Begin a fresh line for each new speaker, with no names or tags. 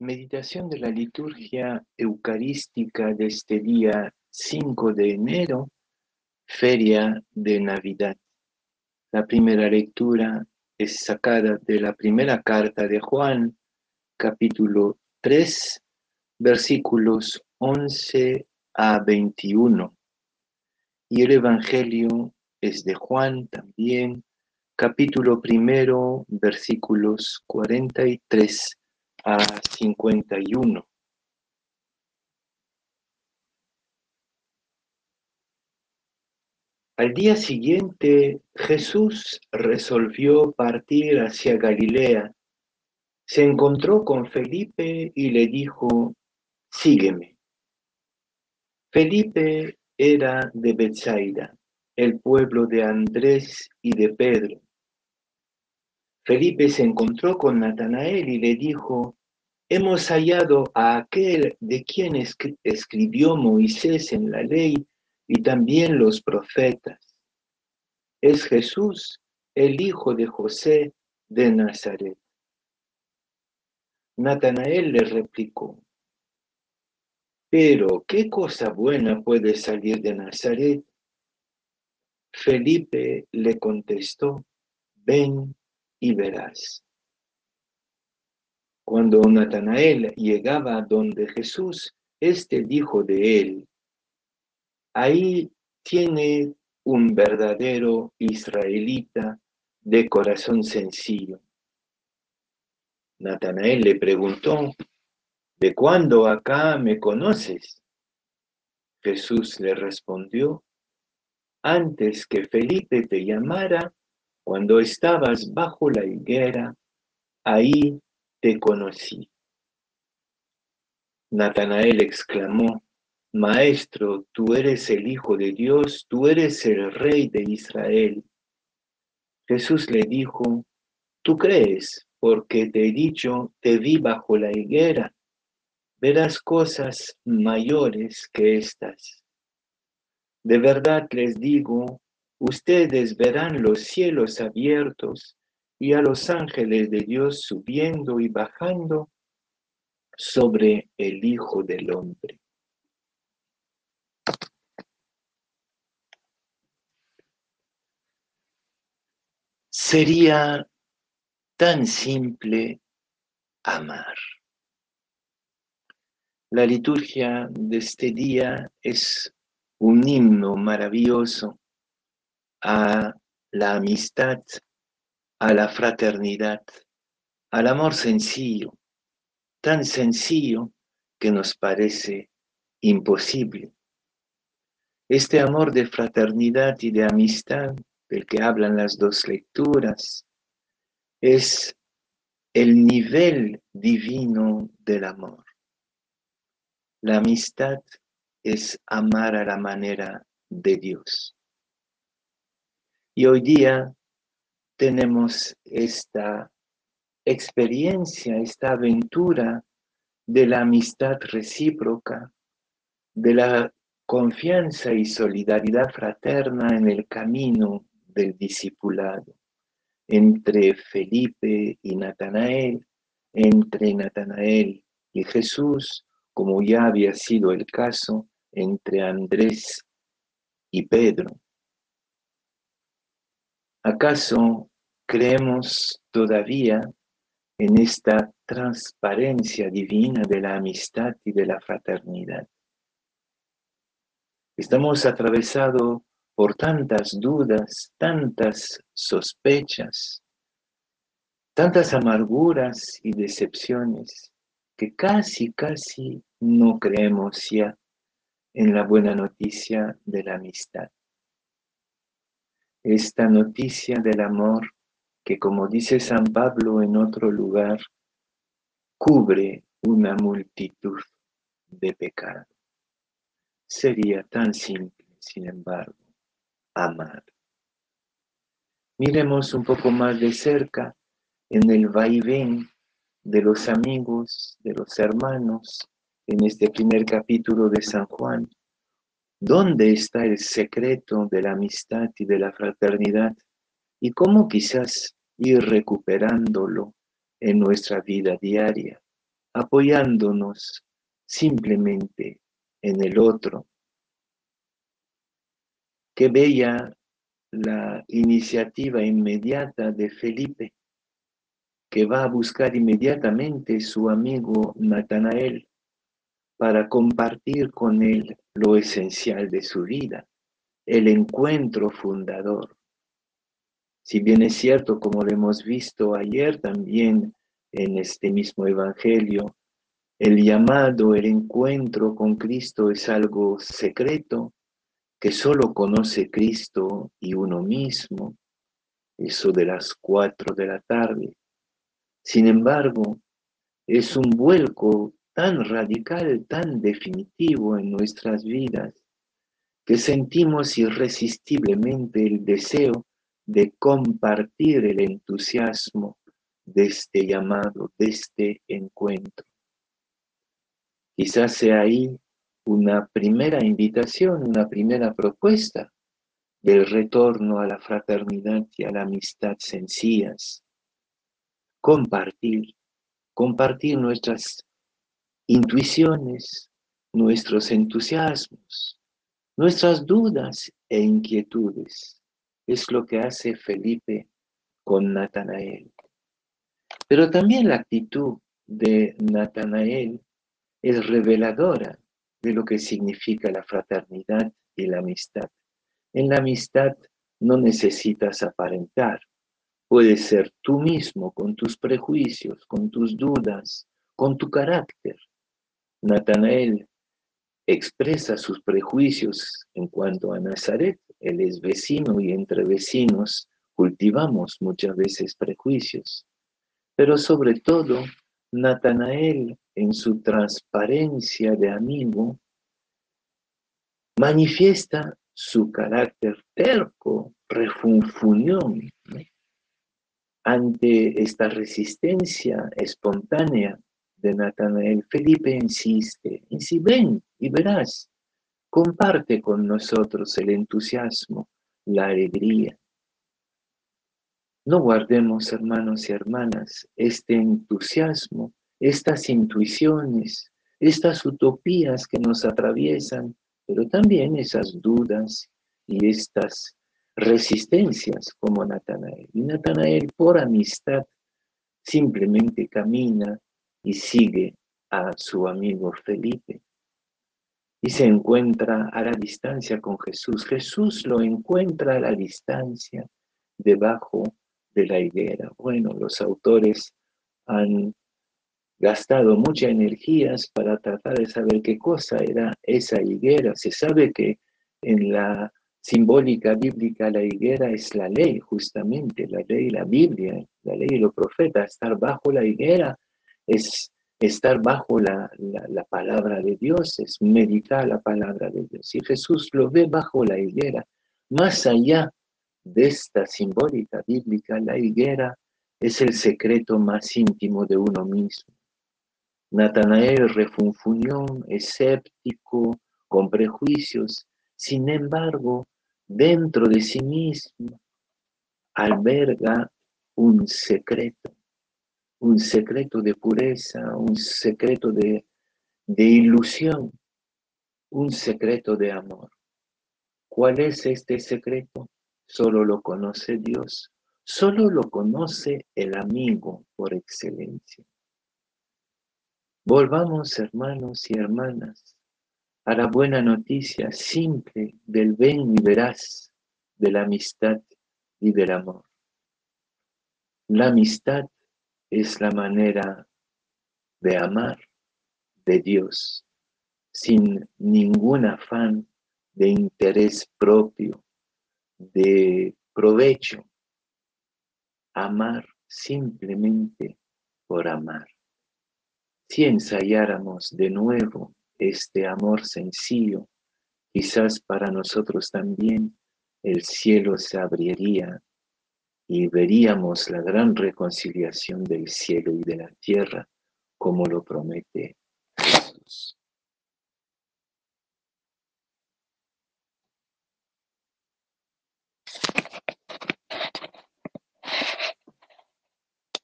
Meditación de la liturgia eucarística de este día 5 de enero, feria de Navidad. La primera lectura es sacada de la primera carta de Juan, capítulo 3, versículos 11 a 21. Y el Evangelio es de Juan también, capítulo primero, versículos 43 a 51. Al día siguiente, Jesús resolvió partir hacia Galilea. Se encontró con Felipe y le dijo, sígueme. Felipe era de Bethsaida, el pueblo de Andrés y de Pedro. Felipe se encontró con Natanael y le dijo, hemos hallado a aquel de quien escribió Moisés en la ley y también los profetas. Es Jesús, el hijo de José de Nazaret. Natanael le replicó, pero ¿qué cosa buena puede salir de Nazaret? Felipe le contestó, ven y verás. Cuando Natanael llegaba donde Jesús, éste dijo de él, ahí tiene un verdadero israelita de corazón sencillo. Natanael le preguntó, ¿de cuándo acá me conoces? Jesús le respondió, antes que Felipe te llamara, cuando estabas bajo la higuera, ahí te conocí. Natanael exclamó, Maestro, tú eres el Hijo de Dios, tú eres el Rey de Israel. Jesús le dijo, tú crees, porque te he dicho, te vi bajo la higuera, verás cosas mayores que estas. De verdad les digo, ustedes verán los cielos abiertos y a los ángeles de Dios subiendo y bajando sobre el Hijo del Hombre. Sería tan simple amar. La liturgia de este día es un himno maravilloso a la amistad, a la fraternidad, al amor sencillo, tan sencillo que nos parece imposible. Este amor de fraternidad y de amistad del que hablan las dos lecturas es el nivel divino del amor. La amistad es amar a la manera de Dios. Y hoy día tenemos esta experiencia, esta aventura de la amistad recíproca, de la confianza y solidaridad fraterna en el camino del discipulado, entre Felipe y Natanael, entre Natanael y Jesús, como ya había sido el caso entre Andrés y Pedro. ¿Acaso creemos todavía en esta transparencia divina de la amistad y de la fraternidad? Estamos atravesados por tantas dudas, tantas sospechas, tantas amarguras y decepciones que casi, casi no creemos ya en la buena noticia de la amistad esta noticia del amor que, como dice San Pablo en otro lugar, cubre una multitud de pecados. Sería tan simple, sin embargo, amar. Miremos un poco más de cerca en el vaivén de los amigos, de los hermanos, en este primer capítulo de San Juan, ¿Dónde está el secreto de la amistad y de la fraternidad? ¿Y cómo quizás ir recuperándolo en nuestra vida diaria, apoyándonos simplemente en el otro. Qué bella la iniciativa inmediata de Felipe, que va a buscar inmediatamente su amigo Natanael para compartir con él lo esencial de su vida, el encuentro fundador. Si bien es cierto, como lo hemos visto ayer también en este mismo Evangelio, el llamado, el encuentro con Cristo es algo secreto que solo conoce Cristo y uno mismo, eso de las cuatro de la tarde. Sin embargo, es un vuelco tan radical, tan definitivo en nuestras vidas, que sentimos irresistiblemente el deseo de compartir el entusiasmo de este llamado, de este encuentro. Quizás sea ahí una primera invitación, una primera propuesta del retorno a la fraternidad y a la amistad sencillas. Compartir, compartir nuestras intuiciones, nuestros entusiasmos, nuestras dudas e inquietudes. Es lo que hace Felipe con Natanael. Pero también la actitud de Natanael es reveladora de lo que significa la fraternidad y la amistad. En la amistad no necesitas aparentar. Puedes ser tú mismo con tus prejuicios, con tus dudas, con tu carácter. Natanael expresa sus prejuicios en cuanto a Nazaret. Él es vecino y entre vecinos cultivamos muchas veces prejuicios. Pero sobre todo, Natanael, en su transparencia de amigo, manifiesta su carácter terco, refunfuñón, ante esta resistencia espontánea de Natanael. Felipe insiste, si ven y verás, comparte con nosotros el entusiasmo, la alegría. No guardemos, hermanos y hermanas, este entusiasmo, estas intuiciones, estas utopías que nos atraviesan, pero también esas dudas y estas resistencias como Natanael. Y Natanael, por amistad, simplemente camina y sigue a su amigo Felipe. Y se encuentra a la distancia con Jesús. Jesús lo encuentra a la distancia debajo de la higuera. Bueno, los autores han gastado muchas energías para tratar de saber qué cosa era esa higuera. Se sabe que en la simbólica bíblica la higuera es la ley, justamente, la ley, la Biblia, la ley y los profetas. Estar bajo la higuera es estar bajo la, la, palabra de Dios, es meditar la palabra de Dios. Y Jesús lo ve bajo la higuera, más allá de esta simbólica bíblica, la higuera es el secreto más íntimo de uno mismo. Natanael refunfuñón, escéptico, con prejuicios, sin embargo, dentro de sí mismo alberga un secreto, un secreto de pureza, un secreto de, de ilusión, un secreto de amor. ¿Cuál es este secreto? Solo lo conoce Dios, solo lo conoce el amigo por excelencia. Volvamos, hermanos y hermanas, a la buena noticia simple del ven y verás, de la amistad y del amor. La amistad es la manera de amar de Dios sin ningún afán de interés propio, de provecho, amar simplemente por amar. Si ensayáramos de nuevo este amor sencillo, quizás para nosotros también el cielo se abriría y veríamos la gran reconciliación del cielo y de la tierra como lo promete Jesús.